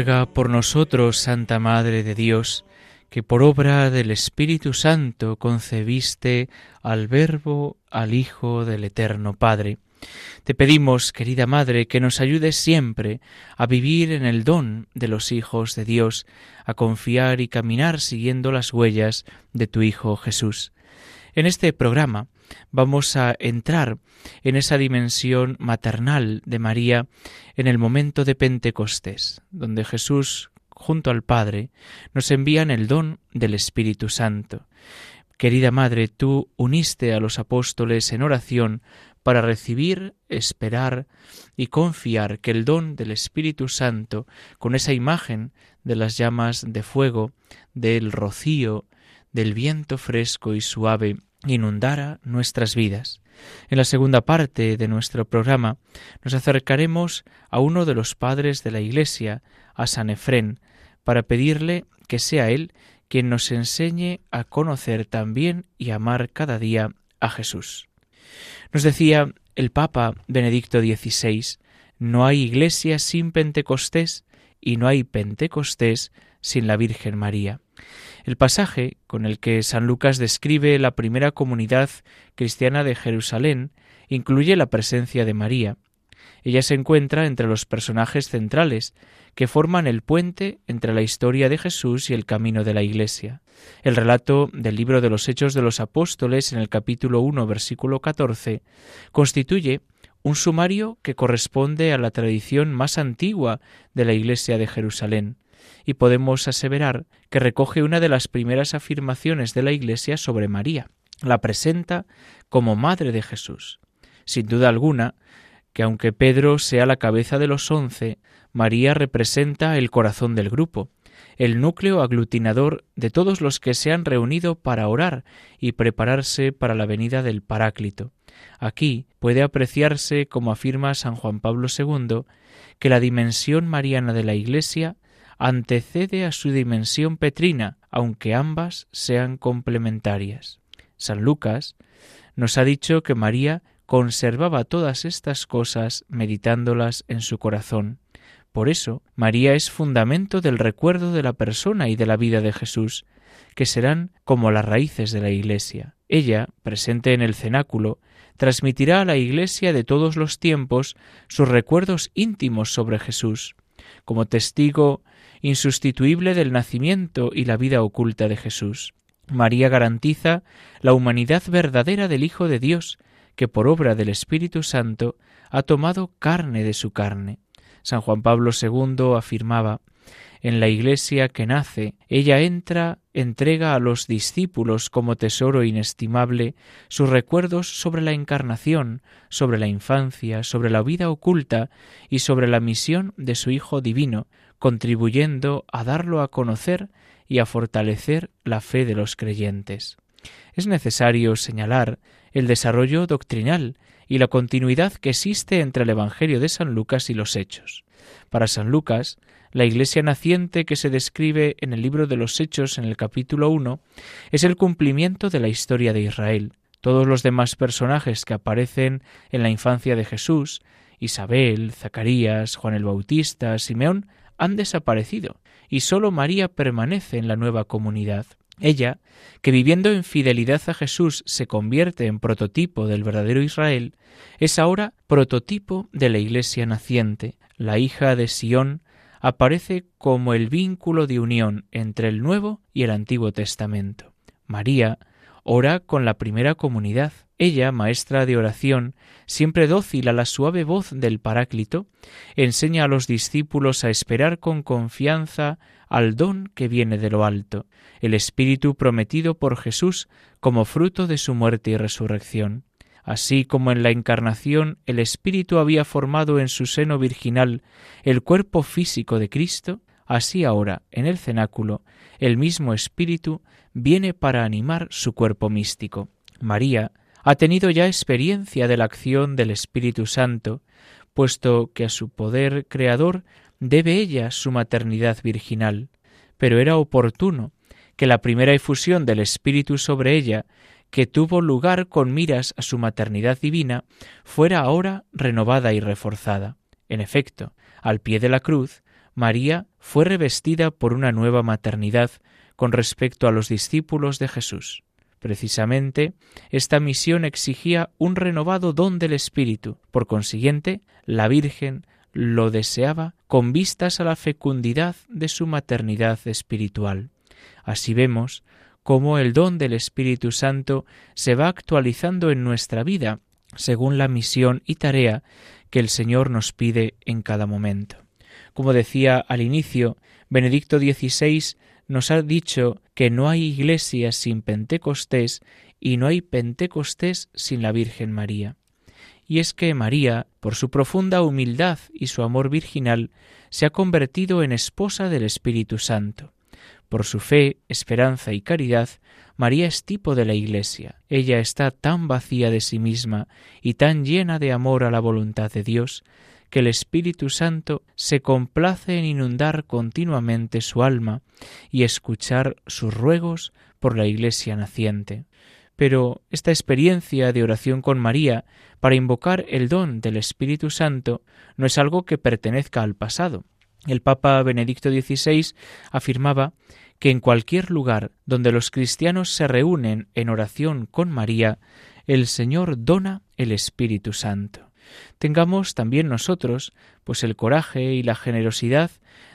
Por nosotros, Santa Madre de Dios, que por obra del Espíritu Santo concebiste al Verbo, al Hijo del Eterno Padre. Te pedimos, querida Madre, que nos ayudes siempre a vivir en el don de los hijos de Dios, a confiar y caminar siguiendo las huellas de tu Hijo Jesús. En este programa vamos a entrar en esa dimensión maternal de María en el momento de Pentecostés, donde Jesús, junto al Padre, nos envían el don del Espíritu Santo. Querida Madre, tú uniste a los apóstoles en oración para recibir, esperar y confiar que el don del Espíritu Santo, con esa imagen de las llamas de fuego, del rocío, del viento fresco y suave, inundara nuestras vidas. En la segunda parte de nuestro programa nos acercaremos a uno de los padres de la Iglesia, a San Efrén, para pedirle que sea él quien nos enseñe a conocer también y amar cada día a Jesús. Nos decía el Papa Benedicto XVI, no hay iglesia sin Pentecostés y no hay Pentecostés sin la Virgen María. El pasaje con el que San Lucas describe la primera comunidad cristiana de Jerusalén incluye la presencia de María. Ella se encuentra entre los personajes centrales que forman el puente entre la historia de Jesús y el camino de la Iglesia. El relato del libro de los Hechos de los Apóstoles en el capítulo 1 versículo 14 constituye un sumario que corresponde a la tradición más antigua de la Iglesia de Jerusalén, y podemos aseverar que recoge una de las primeras afirmaciones de la Iglesia sobre María. La presenta como Madre de Jesús. Sin duda alguna, que aunque Pedro sea la cabeza de los once, María representa el corazón del grupo, el núcleo aglutinador de todos los que se han reunido para orar y prepararse para la venida del Paráclito. Aquí puede apreciarse, como afirma San Juan Pablo II, que la dimensión mariana de la Iglesia antecede a su dimensión petrina, aunque ambas sean complementarias. San Lucas nos ha dicho que María conservaba todas estas cosas meditándolas en su corazón. Por eso, María es fundamento del recuerdo de la persona y de la vida de Jesús, que serán como las raíces de la Iglesia. Ella, presente en el cenáculo, transmitirá a la Iglesia de todos los tiempos sus recuerdos íntimos sobre Jesús, como testigo insustituible del nacimiento y la vida oculta de Jesús. María garantiza la humanidad verdadera del Hijo de Dios, que por obra del Espíritu Santo ha tomado carne de su carne. San Juan Pablo II afirmaba en la Iglesia que nace, ella entra, entrega a los discípulos como tesoro inestimable sus recuerdos sobre la encarnación, sobre la infancia, sobre la vida oculta y sobre la misión de su Hijo divino, contribuyendo a darlo a conocer y a fortalecer la fe de los creyentes. Es necesario señalar el desarrollo doctrinal y la continuidad que existe entre el Evangelio de San Lucas y los Hechos. Para San Lucas, la iglesia naciente que se describe en el libro de los Hechos en el capítulo 1 es el cumplimiento de la historia de Israel. Todos los demás personajes que aparecen en la infancia de Jesús, Isabel, Zacarías, Juan el Bautista, Simeón, han desaparecido, y sólo María permanece en la nueva comunidad. Ella, que viviendo en fidelidad a Jesús se convierte en prototipo del verdadero Israel, es ahora prototipo de la Iglesia naciente. La hija de Sión aparece como el vínculo de unión entre el Nuevo y el Antiguo Testamento. María ora con la primera comunidad. Ella, maestra de oración, siempre dócil a la suave voz del Paráclito, enseña a los discípulos a esperar con confianza al don que viene de lo alto, el Espíritu prometido por Jesús como fruto de su muerte y resurrección. Así como en la encarnación el Espíritu había formado en su seno virginal el cuerpo físico de Cristo, así ahora en el cenáculo el mismo Espíritu viene para animar su cuerpo místico. María ha tenido ya experiencia de la acción del Espíritu Santo, puesto que a su poder creador debe ella su maternidad virginal, pero era oportuno que la primera efusión del Espíritu sobre ella, que tuvo lugar con miras a su maternidad divina, fuera ahora renovada y reforzada. En efecto, al pie de la cruz, María fue revestida por una nueva maternidad con respecto a los discípulos de Jesús. Precisamente, esta misión exigía un renovado don del Espíritu. Por consiguiente, la Virgen lo deseaba con vistas a la fecundidad de su maternidad espiritual. Así vemos cómo el don del Espíritu Santo se va actualizando en nuestra vida según la misión y tarea que el Señor nos pide en cada momento. Como decía al inicio, Benedicto XVI nos ha dicho que no hay iglesia sin Pentecostés y no hay Pentecostés sin la Virgen María. Y es que María, por su profunda humildad y su amor virginal, se ha convertido en esposa del Espíritu Santo. Por su fe, esperanza y caridad, María es tipo de la Iglesia. Ella está tan vacía de sí misma y tan llena de amor a la voluntad de Dios, que el Espíritu Santo se complace en inundar continuamente su alma y escuchar sus ruegos por la Iglesia naciente. Pero esta experiencia de oración con María para invocar el don del Espíritu Santo no es algo que pertenezca al pasado. El Papa Benedicto XVI afirmaba que en cualquier lugar donde los cristianos se reúnen en oración con María, el Señor dona el Espíritu Santo. Tengamos también nosotros, pues el coraje y la generosidad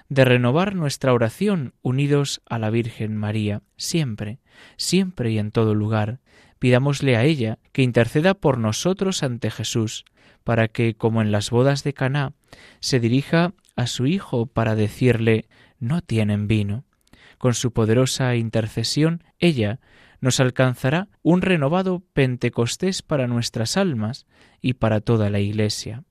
de renovar nuestra oración unidos a la Virgen María, siempre, siempre y en todo lugar. Pidámosle a ella que interceda por nosotros ante Jesús, para que, como en las bodas de Caná, se dirija a su Hijo para decirle no tienen vino. Con su poderosa intercesión, ella nos alcanzará un renovado Pentecostés para nuestras almas y para toda la Iglesia.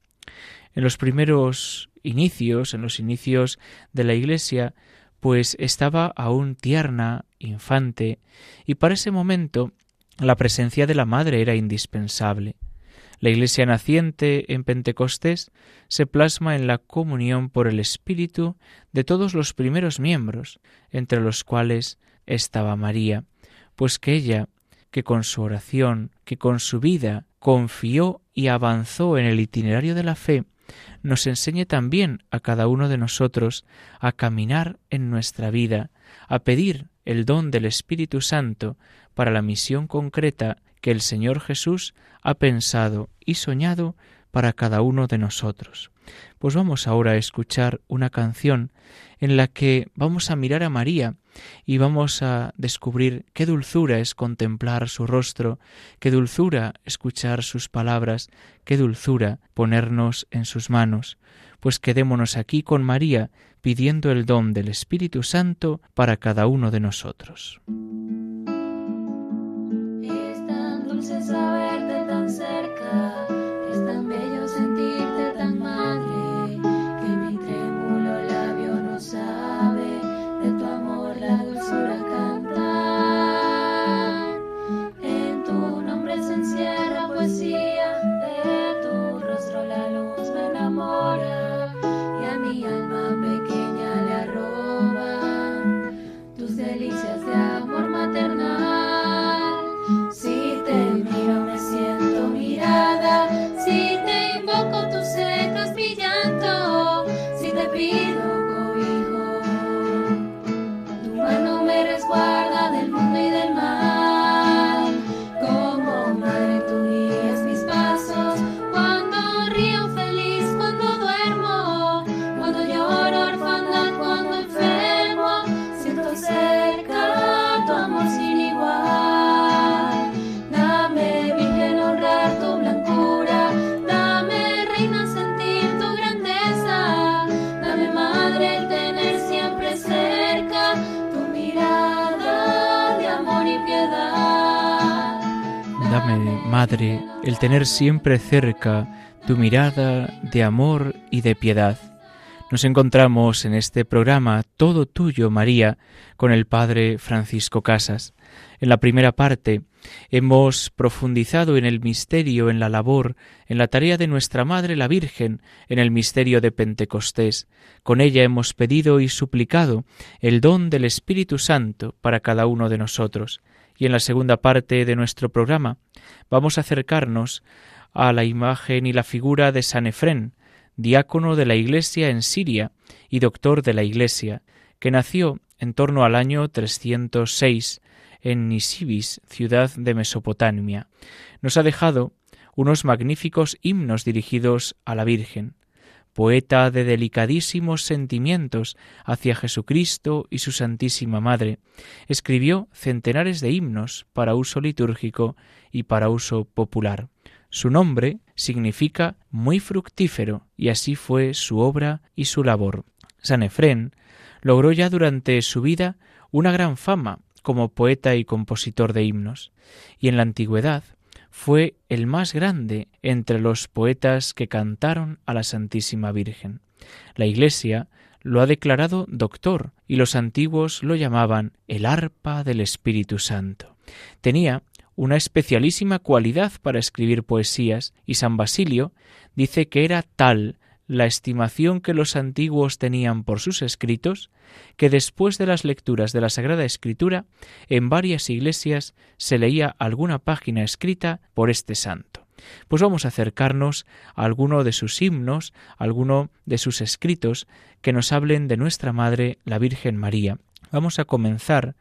En los primeros inicios, en los inicios de la Iglesia, pues estaba aún tierna, infante, y para ese momento la presencia de la Madre era indispensable. La Iglesia naciente en Pentecostés se plasma en la comunión por el Espíritu de todos los primeros miembros, entre los cuales estaba María, pues que ella, que con su oración, que con su vida confió y avanzó en el itinerario de la fe, nos enseñe también a cada uno de nosotros a caminar en nuestra vida, a pedir el don del Espíritu Santo para la misión concreta que el Señor Jesús ha pensado y soñado para cada uno de nosotros. Pues vamos ahora a escuchar una canción en la que vamos a mirar a María y vamos a descubrir qué dulzura es contemplar su rostro, qué dulzura escuchar sus palabras, qué dulzura ponernos en sus manos. Pues quedémonos aquí con María pidiendo el don del Espíritu Santo para cada uno de nosotros. El tener siempre cerca tu mirada de amor y de piedad. Nos encontramos en este programa Todo Tuyo, María, con el Padre Francisco Casas. En la primera parte hemos profundizado en el misterio, en la labor, en la tarea de nuestra Madre la Virgen, en el misterio de Pentecostés. Con ella hemos pedido y suplicado el don del Espíritu Santo para cada uno de nosotros. Y en la segunda parte de nuestro programa vamos a acercarnos a la imagen y la figura de San Efrén, diácono de la Iglesia en Siria y doctor de la Iglesia, que nació en torno al año 306 en Nisibis, ciudad de Mesopotamia. Nos ha dejado unos magníficos himnos dirigidos a la Virgen poeta de delicadísimos sentimientos hacia Jesucristo y su Santísima Madre, escribió centenares de himnos para uso litúrgico y para uso popular. Su nombre significa muy fructífero, y así fue su obra y su labor. San Efrén logró ya durante su vida una gran fama como poeta y compositor de himnos, y en la antigüedad fue el más grande entre los poetas que cantaron a la Santísima Virgen. La Iglesia lo ha declarado doctor y los antiguos lo llamaban el arpa del Espíritu Santo. Tenía una especialísima cualidad para escribir poesías y San Basilio dice que era tal la estimación que los antiguos tenían por sus escritos, que después de las lecturas de la Sagrada Escritura, en varias iglesias se leía alguna página escrita por este santo. Pues vamos a acercarnos a alguno de sus himnos, alguno de sus escritos que nos hablen de nuestra Madre, la Virgen María. Vamos a comenzar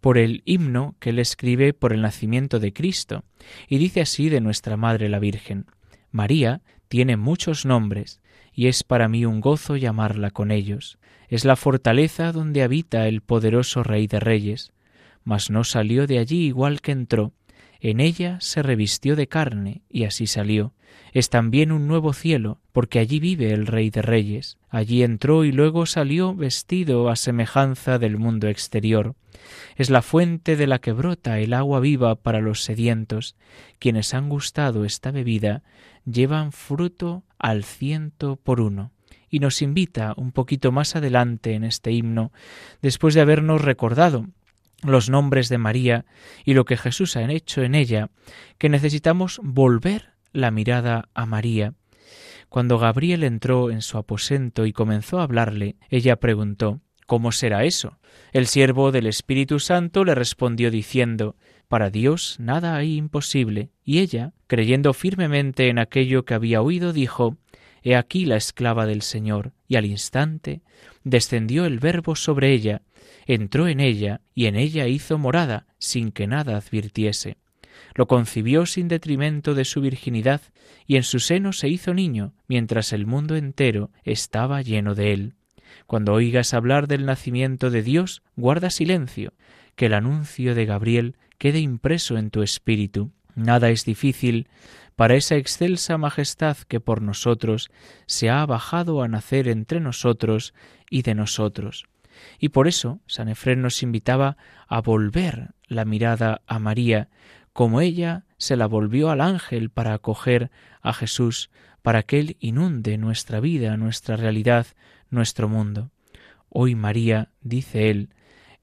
por el himno que él escribe por el nacimiento de Cristo, y dice así de nuestra Madre la Virgen. María tiene muchos nombres, y es para mí un gozo llamarla con ellos. Es la fortaleza donde habita el poderoso Rey de Reyes. Mas no salió de allí igual que entró. En ella se revistió de carne, y así salió. Es también un nuevo cielo, porque allí vive el Rey de Reyes. Allí entró y luego salió vestido a semejanza del mundo exterior. Es la fuente de la que brota el agua viva para los sedientos. Quienes han gustado esta bebida llevan fruto al ciento por uno. Y nos invita un poquito más adelante en este himno, después de habernos recordado los nombres de María y lo que Jesús ha hecho en ella, que necesitamos volver la mirada a María. Cuando Gabriel entró en su aposento y comenzó a hablarle, ella preguntó ¿Cómo será eso? El siervo del Espíritu Santo le respondió diciendo Para Dios nada hay imposible. Y ella, creyendo firmemente en aquello que había oído, dijo He aquí la esclava del Señor. Y al instante descendió el Verbo sobre ella, entró en ella y en ella hizo morada, sin que nada advirtiese. Lo concibió sin detrimento de su virginidad, y en su seno se hizo niño, mientras el mundo entero estaba lleno de él. Cuando oigas hablar del nacimiento de Dios, guarda silencio, que el anuncio de Gabriel quede impreso en tu espíritu. Nada es difícil para esa excelsa majestad que por nosotros se ha bajado a nacer entre nosotros y de nosotros. Y por eso San Efrén nos invitaba a volver la mirada a María, como ella se la volvió al ángel para acoger a Jesús, para que Él inunde nuestra vida, nuestra realidad, nuestro mundo. Hoy María, dice Él,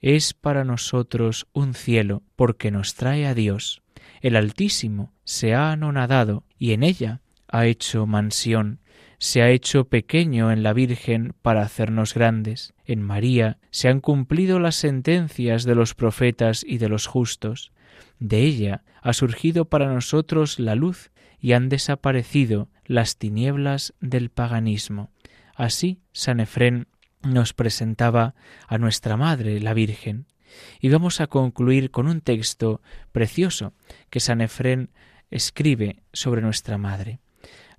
es para nosotros un cielo, porque nos trae a Dios. El Altísimo se ha anonadado y en ella ha hecho mansión, se ha hecho pequeño en la Virgen para hacernos grandes. En María se han cumplido las sentencias de los profetas y de los justos. De ella ha surgido para nosotros la luz y han desaparecido las tinieblas del paganismo. Así San Efrén nos presentaba a nuestra Madre, la Virgen. Y vamos a concluir con un texto precioso que San Efrén escribe sobre nuestra Madre.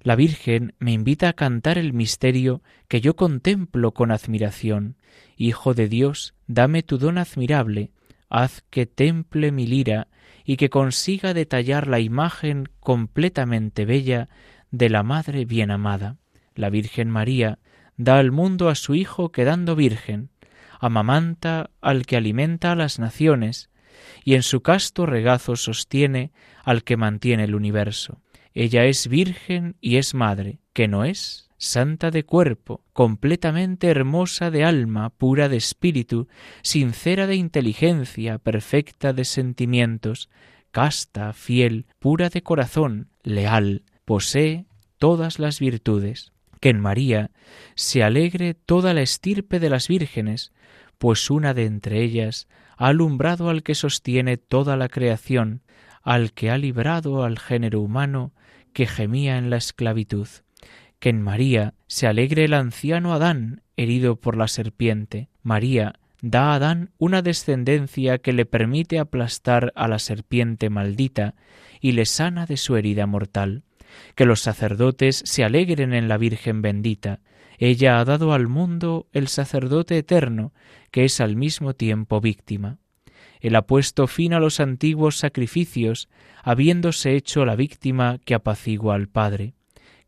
La Virgen me invita a cantar el misterio que yo contemplo con admiración. Hijo de Dios, dame tu don admirable, haz que temple mi lira y que consiga detallar la imagen completamente bella de la Madre bien amada. La Virgen María da al mundo a su Hijo quedando virgen, amamanta al que alimenta a las naciones, y en su casto regazo sostiene al que mantiene el universo. Ella es virgen y es madre, que no es, santa de cuerpo, completamente hermosa de alma, pura de espíritu, sincera de inteligencia, perfecta de sentimientos, casta, fiel, pura de corazón, leal, posee todas las virtudes. Que en María se alegre toda la estirpe de las vírgenes, pues una de entre ellas ha alumbrado al que sostiene toda la creación, al que ha librado al género humano que gemía en la esclavitud. Que en María se alegre el anciano Adán, herido por la serpiente. María da a Adán una descendencia que le permite aplastar a la serpiente maldita y le sana de su herida mortal. Que los sacerdotes se alegren en la Virgen bendita. Ella ha dado al mundo el sacerdote eterno, que es al mismo tiempo víctima. Él ha puesto fin a los antiguos sacrificios, habiéndose hecho la víctima que apacigua al Padre.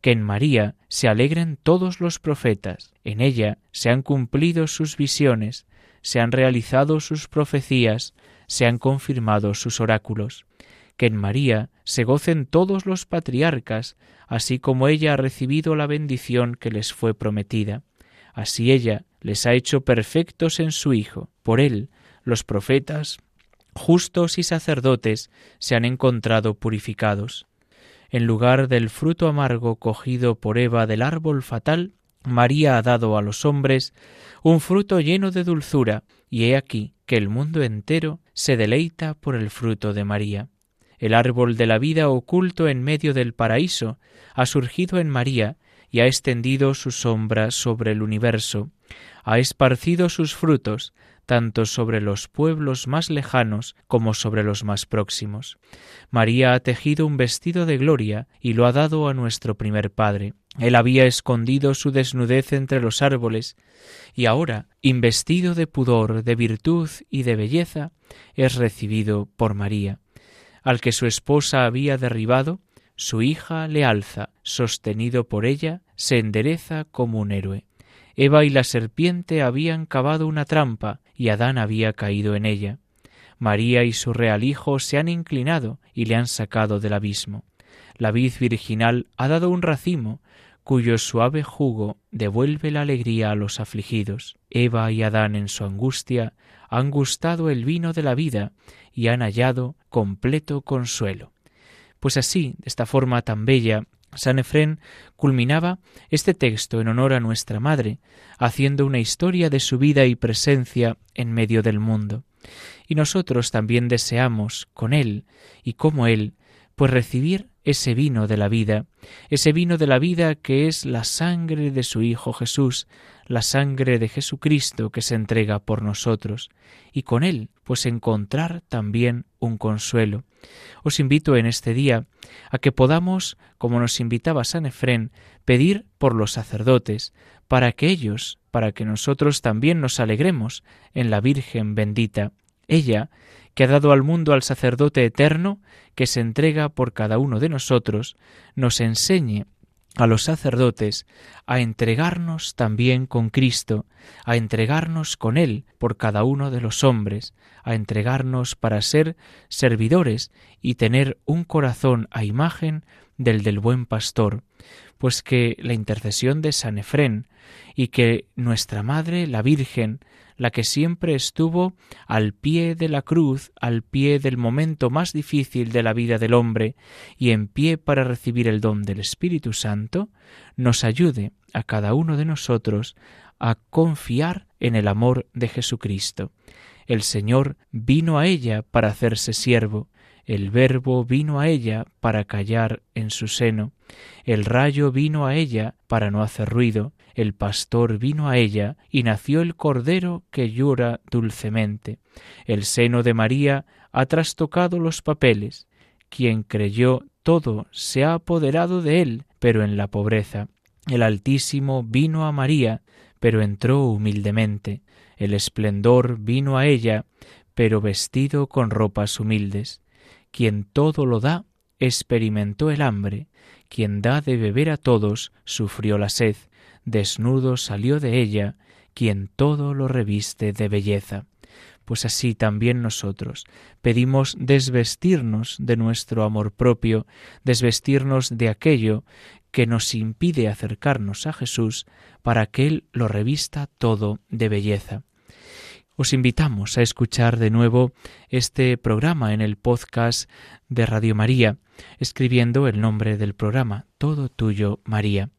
Que en María se alegren todos los profetas, en ella se han cumplido sus visiones, se han realizado sus profecías, se han confirmado sus oráculos. Que en María se gocen todos los patriarcas, así como ella ha recibido la bendición que les fue prometida. Así ella les ha hecho perfectos en su Hijo. Por él los profetas, justos y sacerdotes se han encontrado purificados. En lugar del fruto amargo cogido por Eva del árbol fatal, María ha dado a los hombres un fruto lleno de dulzura, y he aquí que el mundo entero se deleita por el fruto de María. El árbol de la vida oculto en medio del paraíso ha surgido en María y ha extendido su sombra sobre el universo, ha esparcido sus frutos tanto sobre los pueblos más lejanos como sobre los más próximos. María ha tejido un vestido de gloria y lo ha dado a nuestro primer Padre. Él había escondido su desnudez entre los árboles, y ahora, investido de pudor, de virtud y de belleza, es recibido por María. Al que su esposa había derribado, su hija le alza, sostenido por ella, se endereza como un héroe. Eva y la serpiente habían cavado una trampa, y Adán había caído en ella. María y su real hijo se han inclinado y le han sacado del abismo. La vid virginal ha dado un racimo, cuyo suave jugo devuelve la alegría a los afligidos. Eva y Adán en su angustia han gustado el vino de la vida y han hallado completo consuelo. Pues así, de esta forma tan bella, San Efrén culminaba este texto en honor a nuestra Madre, haciendo una historia de su vida y presencia en medio del mundo. Y nosotros también deseamos, con Él y como Él, pues recibir ese vino de la vida, ese vino de la vida que es la sangre de su Hijo Jesús, la sangre de Jesucristo que se entrega por nosotros, y con él pues encontrar también un consuelo. Os invito en este día a que podamos, como nos invitaba San Efrén, pedir por los sacerdotes, para que ellos, para que nosotros también nos alegremos en la Virgen bendita, ella que ha dado al mundo al sacerdote eterno, que se entrega por cada uno de nosotros, nos enseñe a los sacerdotes a entregarnos también con Cristo, a entregarnos con Él por cada uno de los hombres, a entregarnos para ser servidores y tener un corazón a imagen del del buen pastor, pues que la intercesión de San Efrén y que nuestra Madre, la Virgen, la que siempre estuvo al pie de la cruz, al pie del momento más difícil de la vida del hombre y en pie para recibir el don del Espíritu Santo, nos ayude a cada uno de nosotros a confiar en el amor de Jesucristo. El Señor vino a ella para hacerse siervo, el Verbo vino a ella para callar en su seno, el rayo vino a ella para no hacer ruido, el pastor vino a ella y nació el cordero que llora dulcemente. El seno de María ha trastocado los papeles. Quien creyó todo se ha apoderado de él, pero en la pobreza. El Altísimo vino a María, pero entró humildemente. El esplendor vino a ella, pero vestido con ropas humildes. Quien todo lo da, experimentó el hambre. Quien da de beber a todos, sufrió la sed desnudo salió de ella, quien todo lo reviste de belleza. Pues así también nosotros pedimos desvestirnos de nuestro amor propio, desvestirnos de aquello que nos impide acercarnos a Jesús para que Él lo revista todo de belleza. Os invitamos a escuchar de nuevo este programa en el podcast de Radio María, escribiendo el nombre del programa, Todo Tuyo María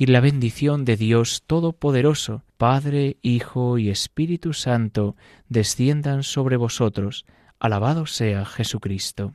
y la bendición de Dios Todopoderoso, Padre, Hijo y Espíritu Santo, desciendan sobre vosotros. Alabado sea Jesucristo.